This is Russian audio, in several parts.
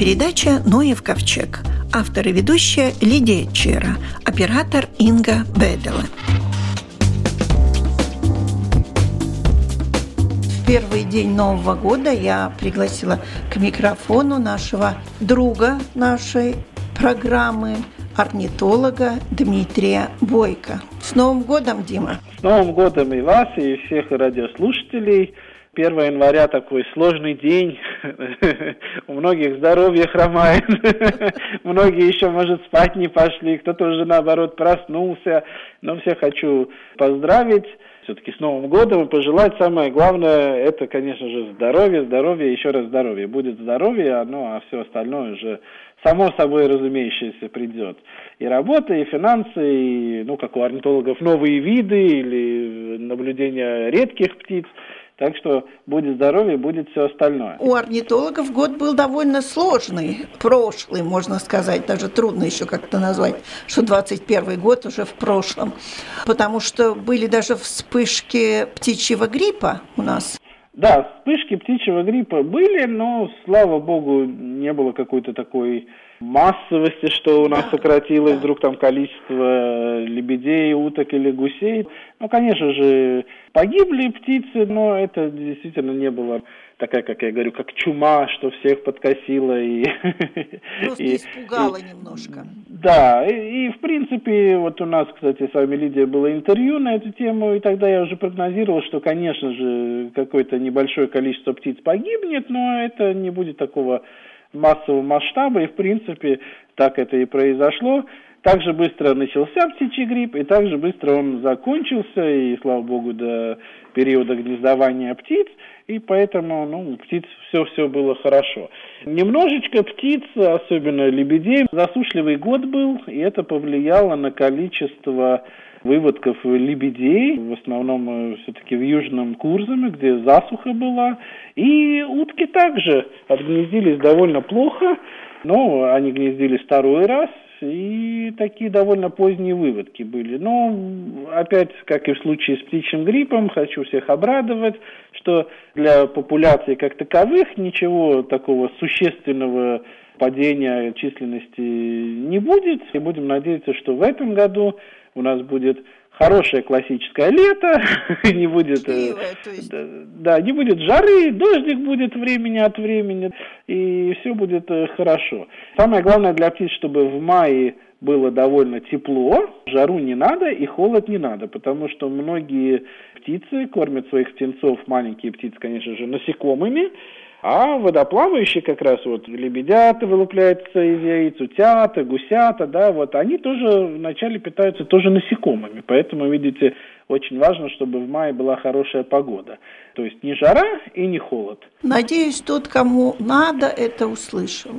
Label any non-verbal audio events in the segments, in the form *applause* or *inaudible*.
передача «Ноев ковчег». Автор и ведущая Лидия Чера, оператор Инга Бедела. В первый день Нового года я пригласила к микрофону нашего друга нашей программы, орнитолога Дмитрия Бойко. С Новым годом, Дима! С Новым годом и вас, и всех радиослушателей – 1 января такой сложный день, *laughs* у многих здоровье хромает, *laughs* многие еще, может, спать не пошли, кто-то уже, наоборот, проснулся. Но всех хочу поздравить все-таки с Новым годом и пожелать самое главное, это, конечно же, здоровье, здоровье, еще раз здоровье. Будет здоровье, оно, а все остальное уже само собой разумеющееся придет. И работа, и финансы, и, ну, как у орнитологов, новые виды или наблюдение редких птиц – так что будет здоровье, будет все остальное. У орнитологов год был довольно сложный, прошлый, можно сказать, даже трудно еще как-то назвать, что 21 год уже в прошлом, потому что были даже вспышки птичьего гриппа у нас. Да, вспышки птичьего гриппа были, но, слава богу, не было какой-то такой массовости, что у нас сократилось вдруг там количество лебедей, уток или гусей. Ну, конечно же, погибли птицы, но это действительно не было такая, как я говорю, как чума, что всех подкосила и... *laughs* Просто и, испугала и, немножко. Да, и, и в принципе, вот у нас, кстати, с вами, Лидия, было интервью на эту тему, и тогда я уже прогнозировал, что, конечно же, какое-то небольшое количество птиц погибнет, но это не будет такого массового масштаба, и в принципе так это и произошло. Так же быстро начался птичий грипп, и так же быстро он закончился, и, слава богу, до периода гнездования птиц, и поэтому, ну, у птиц все-все было хорошо. Немножечко птиц, особенно лебедей, засушливый год был, и это повлияло на количество выводков лебедей, в основном э, все-таки в Южном Курзаме, где засуха была. И утки также отгнездились довольно плохо, но они гнездились второй раз, и такие довольно поздние выводки были. Но опять, как и в случае с птичьим гриппом, хочу всех обрадовать, что для популяции как таковых ничего такого существенного падения численности не будет. И будем надеяться, что в этом году у нас будет хорошее классическое лето, *laughs* не будет, э, да, не будет жары, дождик будет времени от времени, и все будет э, хорошо. Самое главное для птиц, чтобы в мае было довольно тепло, жару не надо и холод не надо, потому что многие птицы кормят своих птенцов, маленькие птицы, конечно же, насекомыми, а водоплавающие как раз вот лебедята вылупляются из яиц, утята, гусята, да, вот они тоже вначале питаются тоже насекомыми. Поэтому, видите, очень важно, чтобы в мае была хорошая погода. То есть не жара и не холод. Надеюсь, тот, кому надо, это услышал.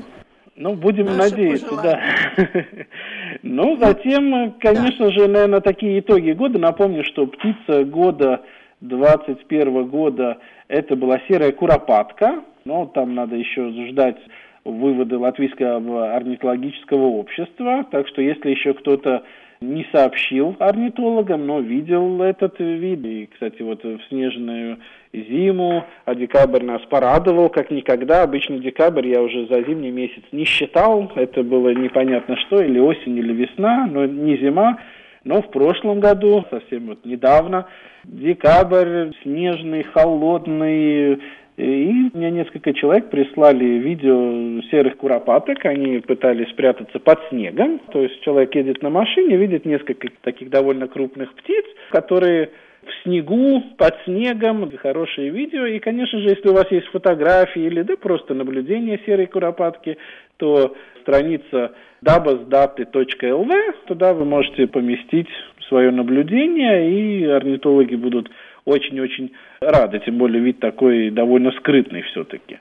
Ну, будем Наши надеяться, пожелания. да. *laughs* Ну, затем, конечно же, наверное, такие итоги года. Напомню, что птица года 21 года это была серая куропатка, но там надо еще ждать выводы Латвийского орнитологического общества. Так что если еще кто-то не сообщил орнитологам, но видел этот вид. И, кстати, вот в снежную зиму, а декабрь нас порадовал как никогда. Обычно декабрь я уже за зимний месяц не считал. Это было непонятно что, или осень, или весна, но не зима. Но в прошлом году, совсем вот недавно, декабрь снежный, холодный, и мне несколько человек прислали видео серых куропаток, они пытались спрятаться под снегом. То есть человек едет на машине, видит несколько таких довольно крупных птиц, которые в снегу, под снегом, хорошие видео. И, конечно же, если у вас есть фотографии или да, просто наблюдение серой куропатки, то страница dabasdаты.lv, туда вы можете поместить свое наблюдение, и орнитологи будут очень-очень рады, тем более вид такой довольно скрытный все-таки.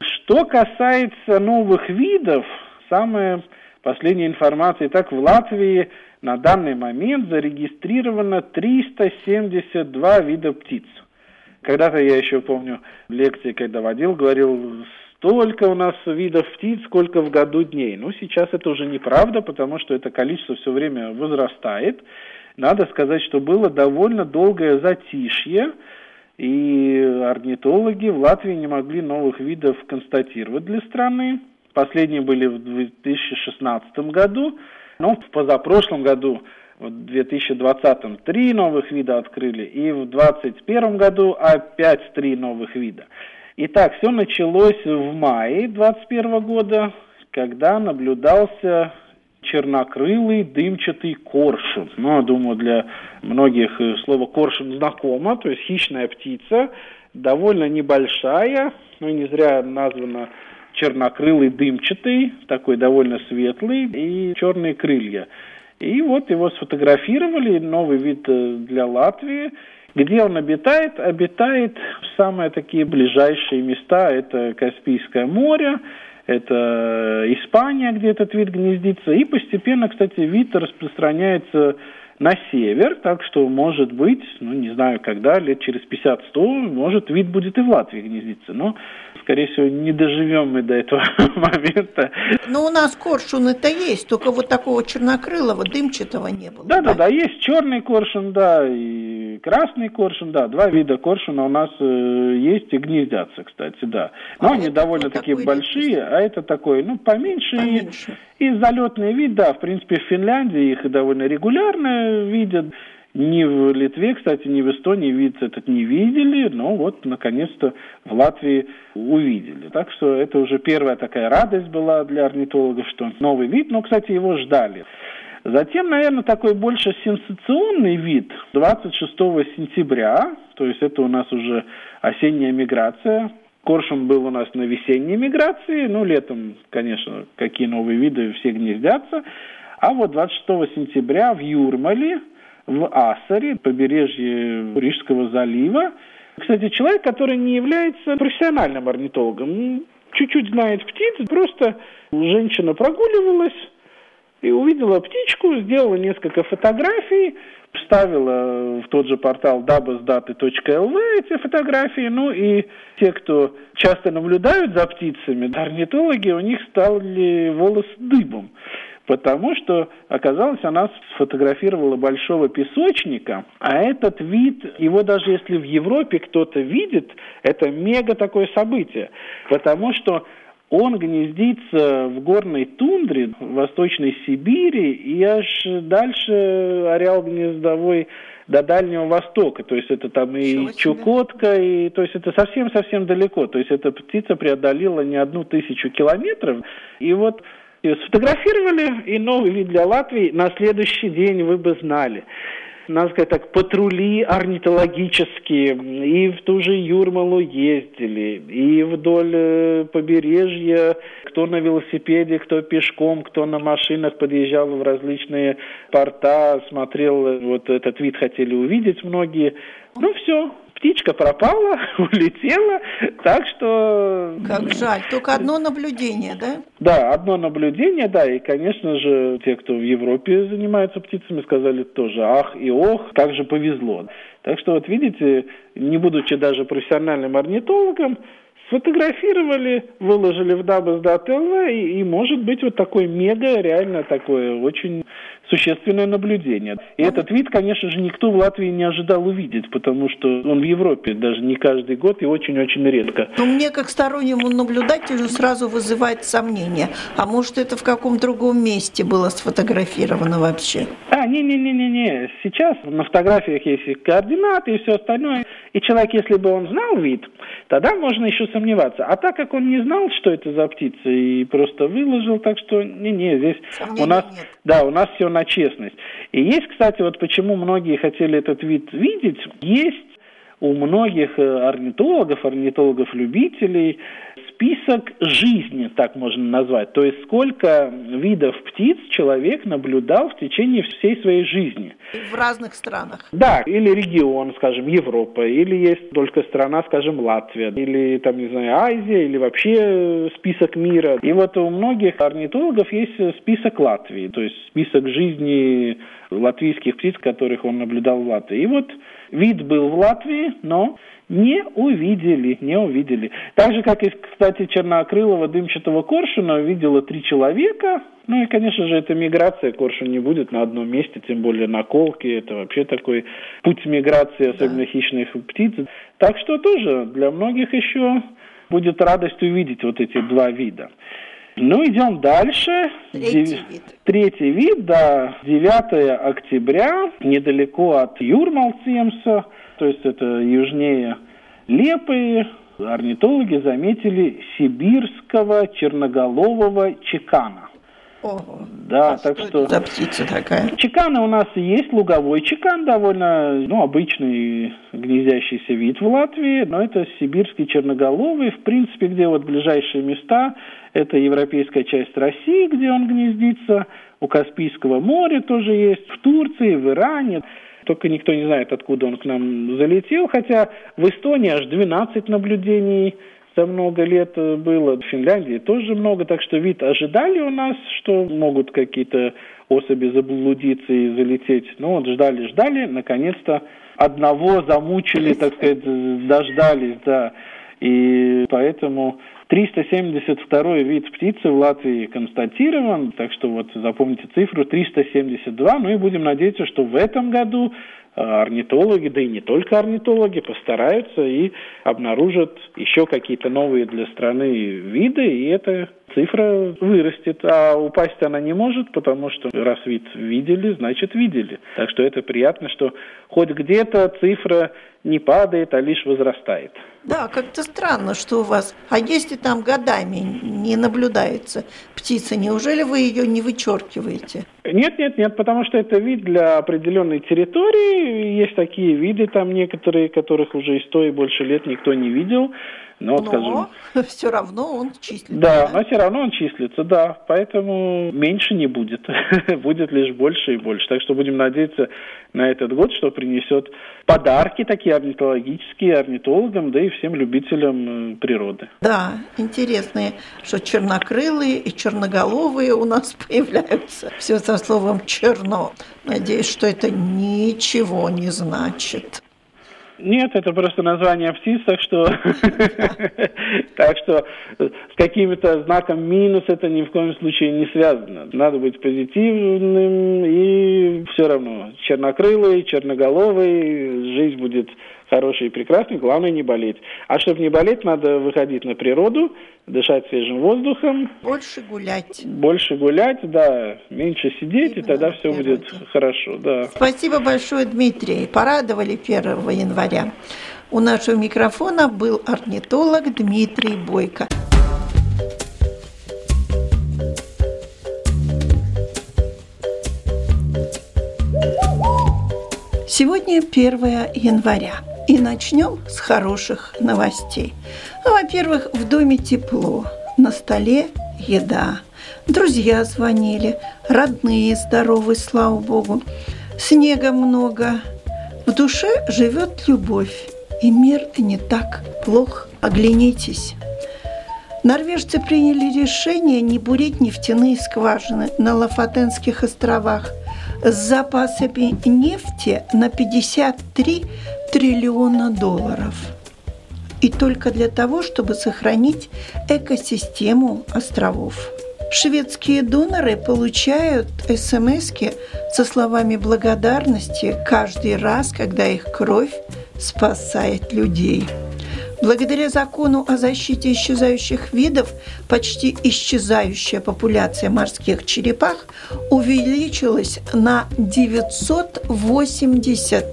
Что касается новых видов, самая последняя информация, так в Латвии на данный момент зарегистрировано 372 вида птиц. Когда-то я еще помню лекции, когда водил, говорил, столько у нас видов птиц, сколько в году дней. Ну, сейчас это уже неправда, потому что это количество все время возрастает. Надо сказать, что было довольно долгое затишье, и орнитологи в Латвии не могли новых видов констатировать для страны. Последние были в 2016 году. Но в позапрошлом году в 2020 три новых вида открыли, и в 2021 году опять три новых вида. Итак, все началось в мае 2021 года, когда наблюдался чернокрылый дымчатый коршун. Ну, я думаю, для многих э, слово коршун знакомо, то есть хищная птица, довольно небольшая, ну, не зря названа чернокрылый дымчатый, такой довольно светлый, и черные крылья. И вот его сфотографировали, новый вид э, для Латвии. Где он обитает? Обитает в самые такие ближайшие места. Это Каспийское море, это Испания, где этот вид гнездится. И постепенно, кстати, вид распространяется на север, так что, может быть, ну, не знаю когда, лет через 50-100, может, вид будет и в Латвии гнездиться. Но скорее всего, не доживем мы до этого *laughs* момента. Но у нас коршуны-то есть, только вот такого чернокрылого, дымчатого не было. Да, да, да, есть черный коршун, да, и красный коршун, да, два вида коршуна у нас э, есть и гнездятся, кстати, да. Но а они довольно такие большие, а это такой, ну, поменьше. поменьше. И, и залетный вид, да, в принципе, в Финляндии их довольно регулярно видят. Ни в Литве, кстати, ни в Эстонии вид этот не видели, но вот, наконец-то, в Латвии увидели. Так что это уже первая такая радость была для орнитологов, что новый вид, но, кстати, его ждали. Затем, наверное, такой больше сенсационный вид 26 сентября, то есть это у нас уже осенняя миграция. Коршун был у нас на весенней миграции, ну, летом, конечно, какие новые виды, все гнездятся. А вот 26 сентября в Юрмале в Ассаре, побережье Рижского залива. Кстати, человек, который не является профессиональным орнитологом, чуть-чуть знает птиц, просто женщина прогуливалась и увидела птичку, сделала несколько фотографий, вставила в тот же портал dabasdаты.lv эти фотографии, ну и те, кто часто наблюдают за птицами, орнитологи, у них стали волосы дыбом потому что оказалось, она сфотографировала большого песочника, а этот вид, его даже если в Европе кто-то видит, это мега такое событие, потому что он гнездится в горной тундре в Восточной Сибири и аж дальше ареал гнездовой до Дальнего Востока, то есть это там и Чукотка, и то есть это совсем-совсем далеко, то есть эта птица преодолела не одну тысячу километров, и вот ее сфотографировали, и новый вид для Латвии на следующий день вы бы знали. Надо сказать так, патрули орнитологические и в ту же Юрмалу ездили, и вдоль э, побережья, кто на велосипеде, кто пешком, кто на машинах подъезжал в различные порта, смотрел, э, вот этот вид хотели увидеть многие. Ну все, птичка пропала, *laughs* улетела, так что... Как жаль, только одно наблюдение, да? Да, одно наблюдение, да, и, конечно же, те, кто в Европе занимаются птицами, сказали тоже ах и ох, как же повезло. Так что вот видите, не будучи даже профессиональным орнитологом, сфотографировали, выложили в Dabas.lv, и, и может быть вот такой мега, реально такое очень существенное наблюдение. И ну, этот вид, конечно же, никто в Латвии не ожидал увидеть, потому что он в Европе даже не каждый год и очень-очень редко. Но мне, как стороннему наблюдателю, сразу вызывает сомнение. А может, это в каком другом месте было сфотографировано вообще? А, не-не-не-не-не. Сейчас на фотографиях есть и координаты и все остальное. И человек, если бы он знал вид, тогда можно еще сомневаться. А так как он не знал, что это за птица, и просто выложил, так что не-не, здесь Сомнений у нас, нет. да, у нас все на честность. И есть, кстати, вот почему многие хотели этот вид видеть, есть у многих э, орнитологов, орнитологов-любителей список жизни, так можно назвать. То есть сколько видов птиц человек наблюдал в течение всей своей жизни. В разных странах. Да, или регион, скажем, Европа, или есть только страна, скажем, Латвия, или там, не знаю, Азия, или вообще список мира. И вот у многих орнитологов есть список Латвии, то есть список жизни латвийских птиц, которых он наблюдал в Латвии. И вот вид был в Латвии, но не увидели, не увидели. Так же, как и, кстати, чернокрылого дымчатого коршуна видела три человека. Ну и, конечно же, это миграция. Коршун не будет на одном месте, тем более на колке. Это вообще такой путь миграции, особенно да. хищных птиц. Так что тоже для многих еще будет радость увидеть вот эти два вида. Ну, идем дальше. Третий вид. Третий вид, да, 9 октября, недалеко от Юрмалцемса, то есть это южнее Лепы, орнитологи заметили сибирского черноголового чекана. Ого. Да, А так что что... это за птица такая? Чеканы у нас есть, луговой чекан довольно, ну, обычный гнездящийся вид в Латвии, но это сибирский черноголовый, в принципе, где вот ближайшие места, это европейская часть России, где он гнездится, у Каспийского моря тоже есть, в Турции, в Иране, только никто не знает, откуда он к нам залетел, хотя в Эстонии аж 12 наблюдений за много лет э, было. В Финляндии тоже много, так что вид ожидали у нас, что могут какие-то особи заблудиться и залететь. Ну вот ждали-ждали, наконец-то одного замучили, так сказать, дождались, да. И поэтому 372 вид птицы в Латвии констатирован, так что вот запомните цифру 372, ну и будем надеяться, что в этом году э, орнитологи, да и не только орнитологи, постараются и обнаружат еще какие-то новые для страны виды, и эта цифра вырастет. А упасть она не может, потому что раз вид видели, значит видели. Так что это приятно, что хоть где-то цифра не падает, а лишь возрастает. Да, как-то странно, что у вас. А если там годами не наблюдается птица, неужели вы ее не вычеркиваете? Нет, нет, нет, потому что это вид для определенной территории. Есть такие виды там некоторые, которых уже и сто и больше лет никто не видел. Но, вот, скажем, Но *laughs* все равно он числится. да, но все равно он числится, да. Поэтому меньше не будет. *laughs* будет лишь больше и больше. Так что будем надеяться на этот год, что принесет подарки такие орнитологические орнитологам, да и всем любителям э, природы. Да, интересные, что чернокрылые и черноголовые у нас *laughs* появляются. Все со словом черно. Надеюсь, что это ничего не значит. Нет, это просто название птиц, так что, *laughs* так что с каким-то знаком минус это ни в коем случае не связано. Надо быть позитивным и все равно чернокрылый, черноголовый, жизнь будет хорошей и прекрасной, главное не болеть. А чтобы не болеть, надо выходить на природу, дышать свежим воздухом. Больше гулять. Больше гулять, да, меньше сидеть, Именно и тогда все будет природе. хорошо, да. Спасибо большое, Дмитрий. Порадовали 1 января. У нашего микрофона был орнитолог Дмитрий Бойко. Сегодня 1 января. И начнем с хороших новостей. Ну, Во-первых, в доме тепло, на столе еда. Друзья звонили, родные здоровы, слава богу. Снега много. В душе живет любовь, и мир не так плох. Оглянитесь. Норвежцы приняли решение не бурить нефтяные скважины на Лафатенских островах с запасами нефти на 53 триллиона долларов. И только для того, чтобы сохранить экосистему островов. Шведские доноры получают смс со словами благодарности каждый раз, когда их кровь спасает людей. Благодаря закону о защите исчезающих видов почти исчезающая популяция морских черепах увеличилась на 980%.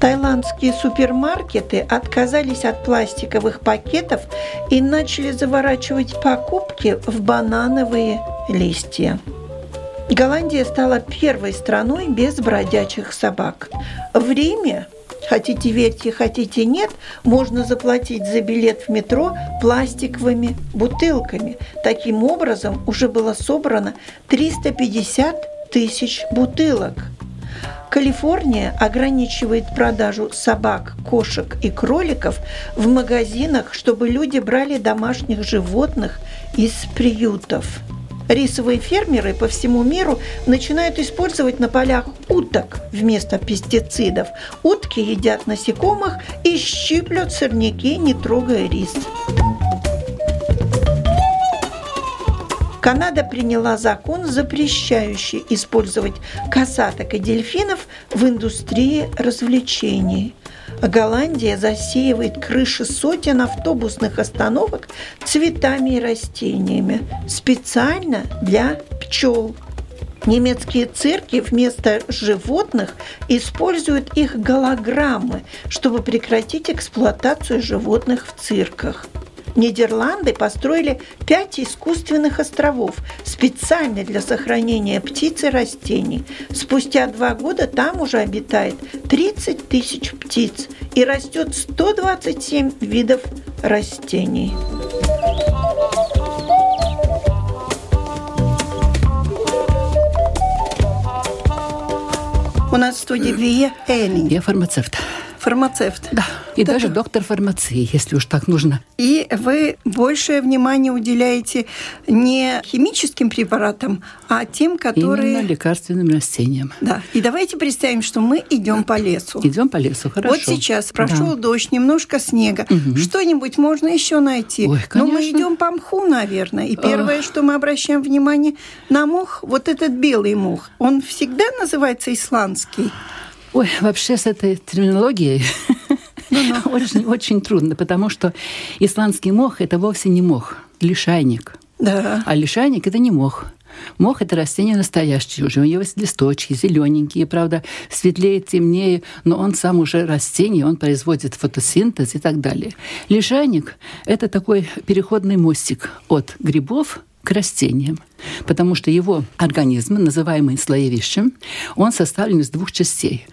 Таиландские супермаркеты отказались от пластиковых пакетов и начали заворачивать покупки в банановые листья. Голландия стала первой страной без бродячих собак. В Риме, хотите верьте, хотите нет, можно заплатить за билет в метро пластиковыми бутылками. Таким образом, уже было собрано 350 тысяч бутылок. Калифорния ограничивает продажу собак, кошек и кроликов в магазинах, чтобы люди брали домашних животных из приютов. Рисовые фермеры по всему миру начинают использовать на полях уток вместо пестицидов. Утки едят насекомых и щиплют сорняки, не трогая рис. Канада приняла закон, запрещающий использовать косаток и дельфинов в индустрии развлечений. Голландия засеивает крыши сотен автобусных остановок цветами и растениями специально для пчел. Немецкие цирки вместо животных используют их голограммы, чтобы прекратить эксплуатацию животных в цирках. Нидерланды построили пять искусственных островов специально для сохранения птиц и растений. Спустя два года там уже обитает 30 тысяч птиц и растет 127 видов растений. У нас в студии Вия Эллинг. Я фармацевт фармацевт. Да, и так. даже доктор фармации, если уж так нужно. И вы большее внимание уделяете не химическим препаратам, а тем, которые... Именно лекарственным растениям. Да. И давайте представим, что мы идем по лесу. Идем по лесу, хорошо. Вот сейчас прошел да. дождь, немножко снега. Угу. Что-нибудь можно еще найти. Ой, конечно. Но мы идем по мху, наверное. И первое, Ох. что мы обращаем внимание на мох, вот этот белый мох, он всегда называется исландский. Ой, вообще с этой терминологией *laughs* очень, очень трудно, потому что исландский мох – это вовсе не мох, лишайник. Да. А лишайник – это не мох. Мох – это растение настоящее уже. У него есть листочки зелененькие, правда, светлее, темнее, но он сам уже растение, он производит фотосинтез и так далее. Лишайник – это такой переходный мостик от грибов к растениям, потому что его организм, называемый слоевищем, он составлен из двух частей.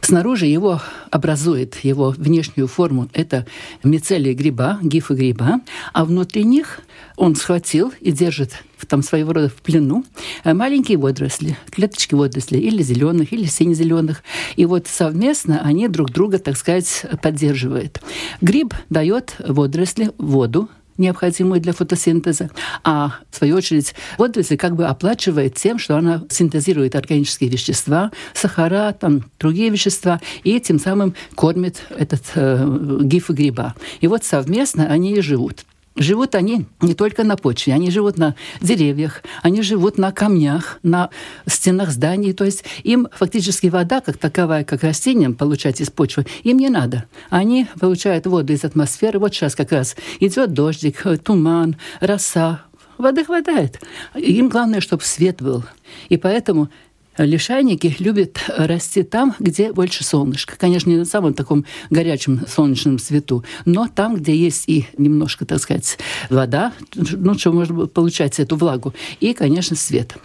Снаружи его образует его внешнюю форму. Это мицелия гриба, гифы гриба. А внутри них он схватил и держит там своего рода в плену маленькие водоросли, клеточки водорослей, или зеленых, или сине-зеленых. И вот совместно они друг друга, так сказать, поддерживают. Гриб дает водоросли воду, необходимую для фотосинтеза, а в свою очередь водоросль как бы оплачивает тем, что она синтезирует органические вещества, сахара, там, другие вещества, и тем самым кормит этот э, гиф гриба. И вот совместно они и живут. Живут они не только на почве, они живут на деревьях, они живут на камнях, на стенах зданий. То есть им фактически вода, как таковая, как растениям получать из почвы, им не надо. Они получают воду из атмосферы. Вот сейчас как раз идет дождик, туман, роса, воды хватает. Им главное, чтобы свет был. И поэтому Лишайники любят расти там, где больше солнышка. Конечно, не на самом таком горячем солнечном свету, но там, где есть и немножко, так сказать, вода, ну, что можно получать эту влагу, и, конечно, свет.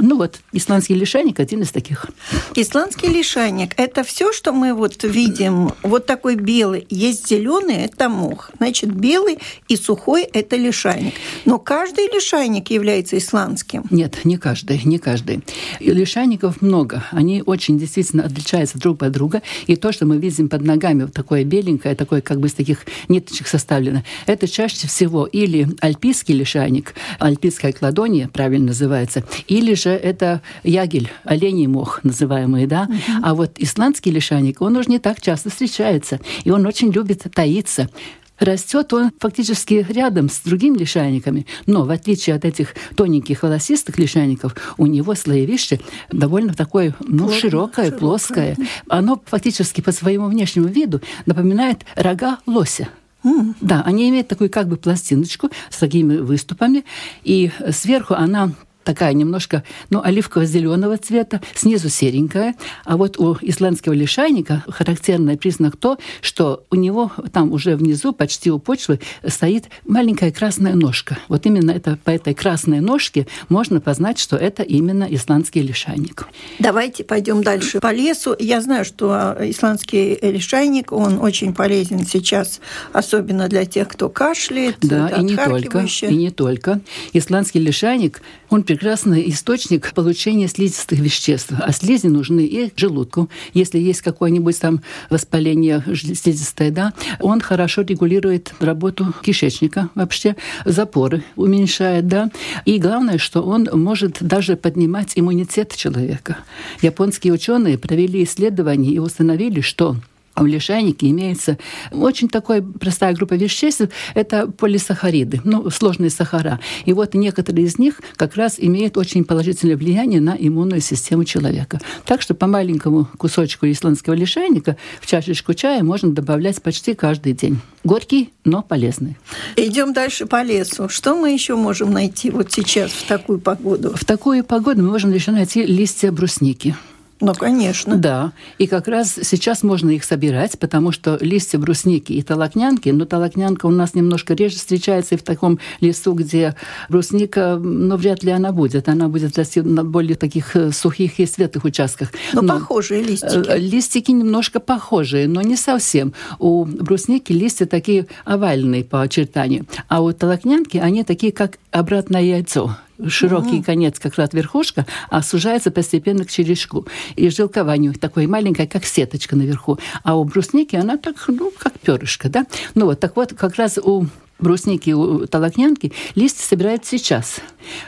Ну вот, исландский лишайник один из таких. Исландский лишайник – это все, что мы вот видим, вот такой белый. Есть зеленый – это мох. Значит, белый и сухой – это лишайник. Но каждый лишайник является исландским. Нет, не каждый, не каждый. И лишайников много. Они очень действительно отличаются друг от друга. И то, что мы видим под ногами, вот такое беленькое, такое как бы из таких ниточек составлено, это чаще всего или альпийский лишайник, альпийская кладония, правильно называется, или же это ягель, оленей мох называемый, да. Угу. А вот исландский лишайник, он уже не так часто встречается, и он очень любит таиться. Растет он фактически рядом с другими лишайниками, но в отличие от этих тоненьких волосистых лишайников, у него слоевище довольно такое, ну, Плотно, широкое, широкое, плоское. Оно фактически по своему внешнему виду напоминает рога лося. Mm. Да, они имеют такую как бы пластиночку с такими выступами, и сверху она такая немножко, ну, оливково-зеленого цвета, снизу серенькая. А вот у исландского лишайника характерный признак то, что у него там уже внизу, почти у почвы, стоит маленькая красная ножка. Вот именно это, по этой красной ножке можно познать, что это именно исландский лишайник. Давайте пойдем дальше по лесу. Я знаю, что исландский лишайник, он очень полезен сейчас, особенно для тех, кто кашляет, да, и не только, и не только. Исландский лишайник, он прекрасный источник получения слизистых веществ. А слизи нужны и желудку. Если есть какое-нибудь там воспаление слизистое, да, он хорошо регулирует работу кишечника, вообще запоры уменьшает, да. И главное, что он может даже поднимать иммунитет человека. Японские ученые провели исследования и установили, что а в лишайнике имеется очень такая простая группа веществ. Это полисахариды, ну, сложные сахара. И вот некоторые из них как раз имеют очень положительное влияние на иммунную систему человека. Так что по маленькому кусочку исландского лишайника в чашечку чая можно добавлять почти каждый день. Горький, но полезный. Идем дальше по лесу. Что мы еще можем найти вот сейчас в такую погоду? В такую погоду мы можем еще найти листья брусники. Ну, конечно. Да. И как раз сейчас можно их собирать, потому что листья брусники и толокнянки, но толокнянка у нас немножко реже встречается и в таком лесу, где брусника, ну, вряд ли она будет. Она будет расти на более таких э, сухих и светлых участках. Но, но похожие листики. Э, листики немножко похожие, но не совсем. У брусники листья такие овальные по очертанию, а у толокнянки они такие, как обратное яйцо широкий угу. конец, как раз верхушка, а сужается постепенно к черешку. И жилкование такое маленькое, как сеточка наверху. А у брусники она так, ну, как перышко, да? Ну вот, так вот, как раз у брусники, у толокнянки листья собирают сейчас.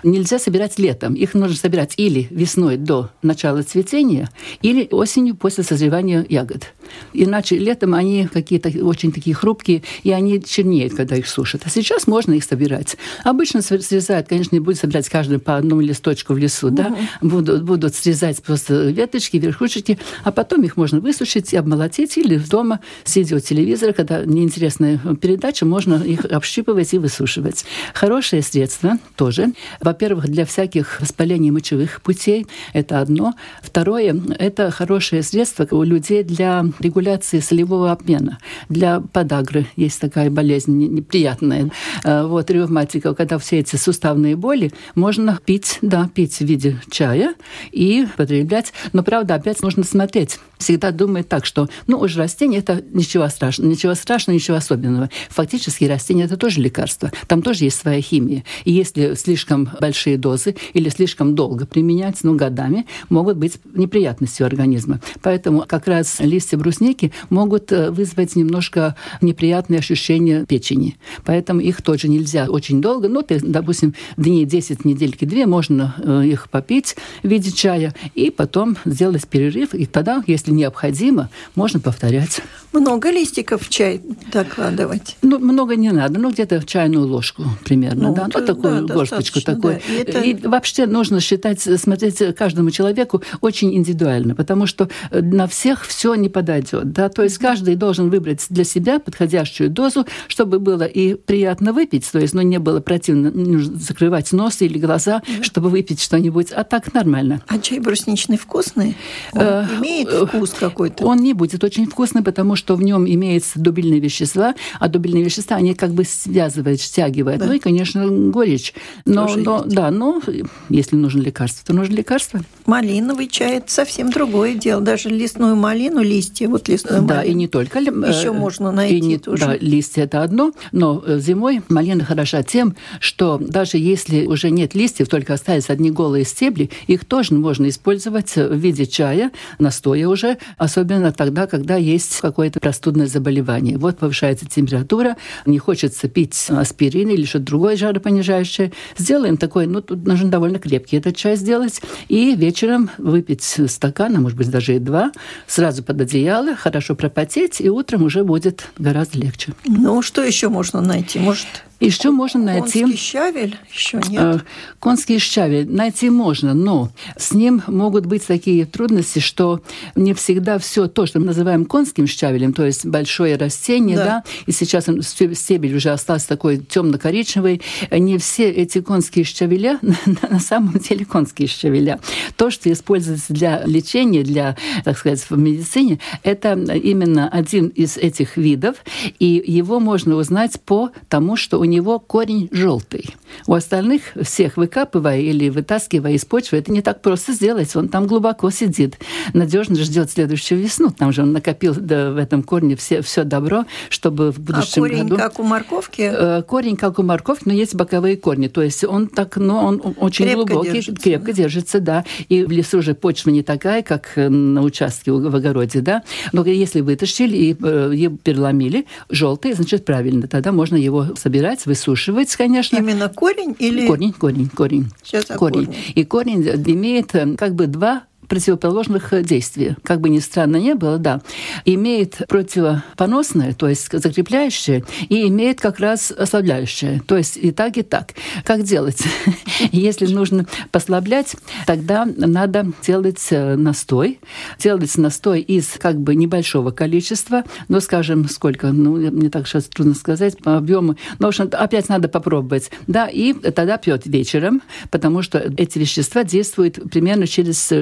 Нельзя собирать летом. Их нужно собирать или весной до начала цветения, или осенью после созревания ягод. Иначе летом они какие-то очень такие хрупкие, и они чернеют, когда их сушат. А сейчас можно их собирать. Обычно срезают, конечно, не будут собирать каждый по одному листочку в лесу, угу. да, будут, будут срезать просто веточки, верхушечки, а потом их можно высушить и обмолотить, или дома, сидя у телевизора, когда неинтересная передача, можно их общипывать и высушивать. Хорошее средство тоже. Во-первых, для всяких воспалений мочевых путей это одно. Второе, это хорошее средство у людей для регуляции солевого обмена. Для подагры есть такая болезнь неприятная. Э, вот, ревматика, когда все эти суставные боли, можно пить, да, пить в виде чая и потреблять. Но, правда, опять нужно смотреть. Всегда думает так, что, ну, уж растение – это ничего страшного, ничего страшного, ничего особенного. Фактически растение – это тоже лекарство. Там тоже есть своя химия. И если слишком большие дозы или слишком долго применять, ну, годами, могут быть неприятности у организма. Поэтому как раз листья брусники могут э, вызвать немножко неприятные ощущения печени. Поэтому их тоже нельзя очень долго. Ну, ты, допустим, дней 10, недельки две можно э, их попить в виде чая и потом сделать перерыв. И тогда, если необходимо, можно повторять. Много листиков в чай докладывать? Ну, много не надо. Ну, где-то чайную ложку примерно. Ну, да? ну такую да, горсточку такой. Да. И, это... и вообще нужно считать, смотреть каждому человеку очень индивидуально, потому что на всех все не подойдет. Да? То есть каждый должен выбрать для себя подходящую дозу, чтобы было и приятно выпить, то есть ну, не было противно закрывать нос или глаза, mm чтобы выпить что-нибудь, а так нормально. А чай брусничный вкусный? Он э, имеет э, вкус какой-то? Он не будет очень вкусный, потому что в нем имеется дубильные вещества, а дубильные вещества, они как бы связывают, стягивают. Да. Ну и, конечно, горечь. Но, но да, но если нужно лекарство, то нужно лекарство. Малиновый чай – это совсем другое дело. Даже лесную малину, листья вот лесной Да, и не только. Еще э, можно найти и не, тоже. Да, листья – это одно, но э, зимой малина хороша тем, что даже если уже нет листьев, только остались одни голые стебли, их тоже можно использовать в виде чая, настоя уже, особенно тогда, когда есть какое-то простудное заболевание. Вот повышается температура, не хочется пить аспирин или что-то другое жаропонижающее. Сделаем такой, ну, тут нужно довольно крепкий этот чай сделать, и вечером выпить стакан, а может быть даже и два, сразу под одеяло, хорошо пропотеть, и утром уже будет гораздо легче. Ну, что еще можно найти? Может, еще можно найти... Конский щавель еще нет? Э, конский щавель найти можно, но с ним могут быть такие трудности, что не всегда все то, что мы называем конским щавелем, то есть большое растение, да, да и сейчас стебель уже остался такой темно-коричневый, не все эти конские щавеля *laughs* на самом деле конские щавеля. То, что используется для лечения, для, так сказать, в медицине, это именно один из этих видов, и его можно узнать по тому, что у него корень желтый. У остальных всех выкапывая или вытаскивая из почвы, это не так просто сделать. Он там глубоко сидит, надежно ждет следующую весну. Там же он накопил да, в этом корне все, все добро, чтобы в будущем а корень году... как у морковки? Э, корень как у морковки, но есть боковые корни. То есть он так, ну, он очень крепко глубокий, держится. крепко держится, да. И в лесу же почва не такая, как на участке в огороде, да. Но если вытащили и, э, и переломили, желтый, значит, правильно. Тогда можно его собирать собирать, высушивать, конечно. Именно корень или... Корень, корень, корень. Сейчас корень. корень. И корень имеет э, как бы два противоположных действий. Как бы ни странно не было, да. Имеет противопоносное, то есть закрепляющее, и имеет как раз ослабляющее. То есть и так, и так. Как делать? *laughs* Если нужно послаблять, тогда надо делать э, настой. Делать настой из как бы небольшого количества, но, скажем, сколько, ну, мне так сейчас трудно сказать, по объему. Но, в общем, опять надо попробовать. Да, и тогда пьет вечером, потому что эти вещества действуют примерно через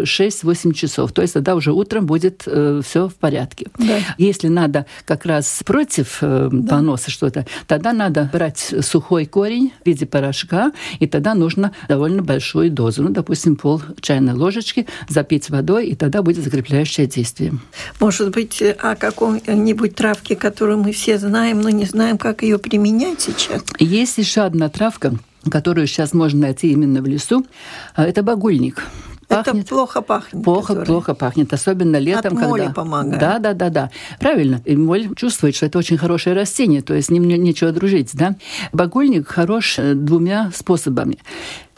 6-8 часов. То есть тогда уже утром будет э, все в порядке. Да. Если надо как раз против э, да. поноса что-то, тогда надо брать сухой корень в виде порошка, и тогда нужно довольно большую дозу. Ну, допустим, пол чайной ложечки запить водой, и тогда будет закрепляющее действие. Может быть, о каком-нибудь травке, которую мы все знаем, но не знаем, как ее применять сейчас? Есть еще одна травка, которую сейчас можно найти именно в лесу. Это багульник пахнет. Это плохо пахнет. Плохо, который... плохо пахнет, особенно летом, От моли когда... помогает. Да, да, да, да. Правильно. И моль чувствует, что это очень хорошее растение, то есть с ним нечего дружить, да. Багульник хорош э, двумя способами.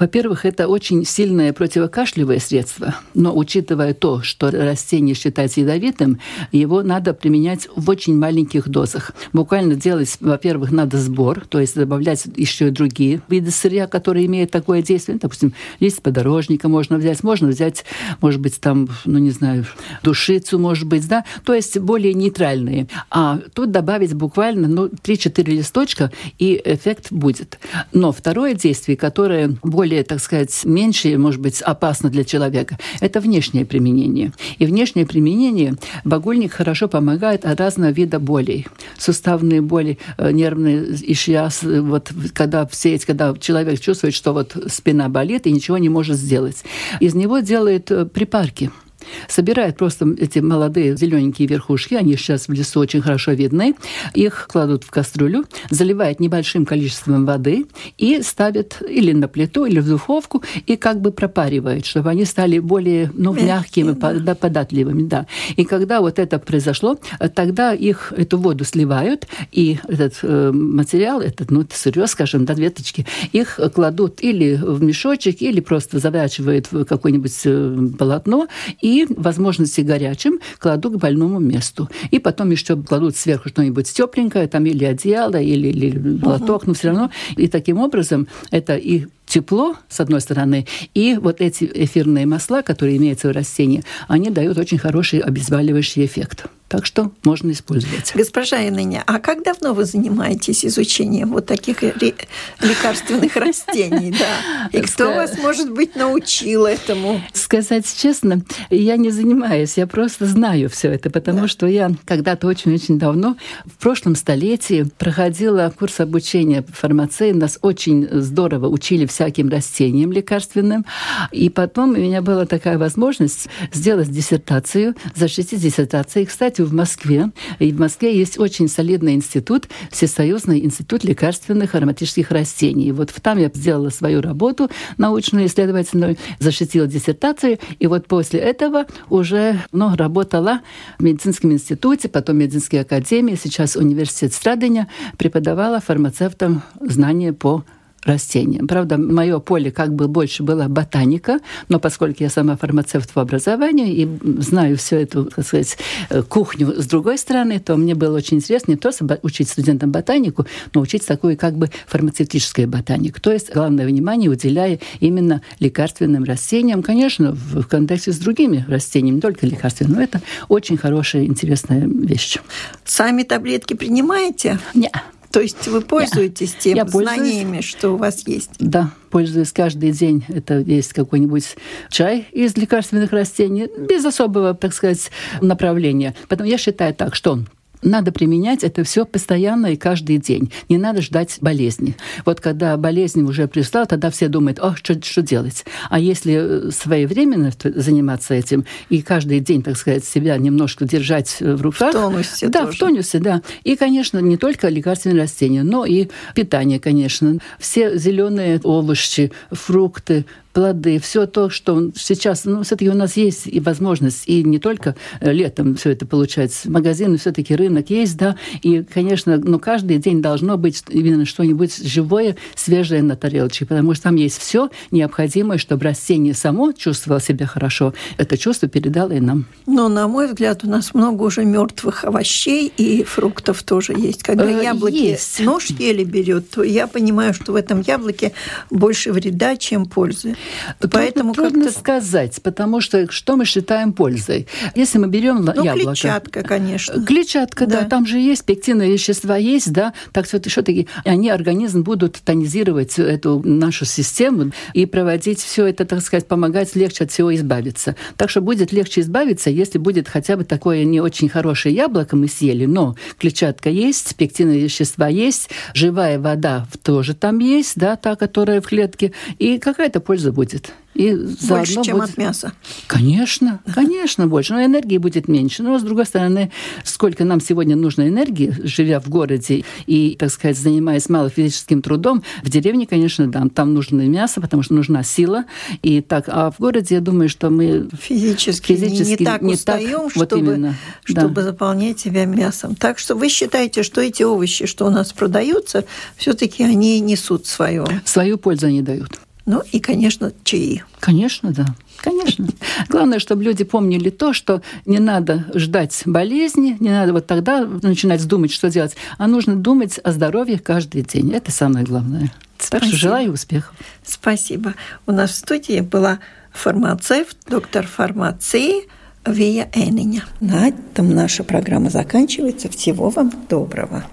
Во-первых, это очень сильное противокашлевое средство, но учитывая то, что растение считается ядовитым, его надо применять в очень маленьких дозах. Буквально делать, во-первых, надо сбор, то есть добавлять еще и другие виды сырья, которые имеют такое действие. Допустим, лист подорожника можно взять, можно взять, может быть, там, ну не знаю, душицу, может быть, да, то есть более нейтральные. А тут добавить буквально ну, 3-4 листочка, и эффект будет. Но второе действие, которое более более, так сказать, меньше, может быть, опасно для человека, это внешнее применение. И внешнее применение багульник хорошо помогает от разного вида болей. Суставные боли, э, нервные ишьяс, вот когда все эти, когда человек чувствует, что вот спина болит и ничего не может сделать. Из него делают э, припарки собирает просто эти молодые зелененькие верхушки, они сейчас в лесу очень хорошо видны, их кладут в кастрюлю, заливают небольшим количеством воды и ставят или на плиту, или в духовку, и как бы пропаривают, чтобы они стали более ну, мягкими, да. податливыми. Да. И когда вот это произошло, тогда их эту воду сливают, и этот э, материал, этот, ну, сырье, скажем, да, веточки, их кладут или в мешочек, или просто заворачивают в какое-нибудь э, полотно, и возможности горячим кладу к больному месту. И потом еще кладут сверху что-нибудь тепленькое, там или одеяло, или, или платок, но все равно. И таким образом это и тепло, с одной стороны, и вот эти эфирные масла, которые имеются в растении, они дают очень хороший обезболивающий эффект. Так что можно использовать. Госпожа Иныня, а как давно вы занимаетесь изучением вот таких лекарственных растений? Да? И кто вас, может быть, научил этому? Сказать честно, я не занимаюсь, я просто знаю все это, потому да. что я когда-то очень-очень давно, в прошлом столетии, проходила курс обучения фармации. Нас очень здорово учили всяким растениям лекарственным. И потом у меня была такая возможность сделать диссертацию, защитить диссертацию. кстати, в Москве. И в Москве есть очень солидный институт, Всесоюзный институт лекарственных ароматических растений. И вот там я сделала свою работу научную, исследовательную, защитила диссертацию. И вот после этого уже ну, работала в медицинском институте, потом в медицинской академии, сейчас университет Страдыня, преподавала фармацевтам знания по растениям. Правда, мое поле как бы больше была ботаника, но поскольку я сама фармацевт по образованию и знаю всю эту, так сказать, э, кухню с другой стороны, то мне было очень интересно не просто учить студентам ботанику, но учить такую как бы фармацевтическую ботанику. То есть главное внимание уделяя именно лекарственным растениям, конечно, в контексте с другими растениями, не только лекарственными, но это очень хорошая, интересная вещь. Сами таблетки принимаете? Нет. То есть вы пользуетесь тем Я знаниями, пользуюсь. что у вас есть? Да, пользуюсь каждый день. Это есть какой-нибудь чай из лекарственных растений, без особого, так сказать, направления. Поэтому я считаю так, что надо применять это все постоянно и каждый день. Не надо ждать болезни. Вот когда болезнь уже пришла, тогда все думают, о, что, что делать. А если э, своевременно заниматься этим и каждый день, так сказать, себя немножко держать э, в руках. В тонусе Да, тоже. в тонусе, да. И, конечно, не только лекарственные растения, но и питание, конечно. Все зеленые овощи, фрукты, плоды, все то, что сейчас, ну, все-таки у нас есть и возможность, и не только э, летом все это получается, магазины, все-таки рынок есть, да, и, конечно, ну, каждый день должно быть именно что-нибудь живое, свежее на тарелочке, потому что там есть все необходимое, чтобы растение само чувствовало себя хорошо. Это чувство передало и нам. Но, на мой взгляд, у нас много уже мертвых овощей и фруктов тоже есть. Когда э, яблоки есть. нож еле берет, то я понимаю, что в этом яблоке больше вреда, чем пользы. Трудно, Поэтому трудно сказать, потому что что мы считаем пользой? Если мы берем ну, яблоко... клетчатка, конечно. Клетчатка, да. да. Там же есть пектиновые вещества, есть, да. Так что все-таки они организм будут тонизировать эту нашу систему и проводить все это, так сказать, помогать легче от всего избавиться. Так что будет легче избавиться, если будет хотя бы такое не очень хорошее яблоко мы съели, но клетчатка есть, пектиновые вещества есть, живая вода тоже там есть, да, та, которая в клетке, и какая-то польза будет. И больше, чем будет... от мяса. Конечно, конечно, больше. Но энергии будет меньше. Но, с другой стороны, сколько нам сегодня нужно энергии, живя в городе и, так сказать, занимаясь малофизическим трудом, в деревне, конечно, да, там нужно мясо, потому что нужна сила. И так, а в городе, я думаю, что мы физически, физически не, не так не устаем, так, чтобы, вот именно, чтобы да. заполнять себя мясом. Так что вы считаете, что эти овощи, что у нас продаются, все-таки они несут свое? Свою пользу они дают. Ну и, конечно, чаи. Конечно, да. Конечно. Главное, чтобы люди помнили то, что не надо ждать болезни, не надо вот тогда начинать думать, что делать, а нужно думать о здоровье каждый день. Это самое главное. Спасибо. Так что желаю успехов. Спасибо. У нас в студии была фармацевт, доктор фармации Вия Эниня. На этом наша программа заканчивается. Всего вам доброго.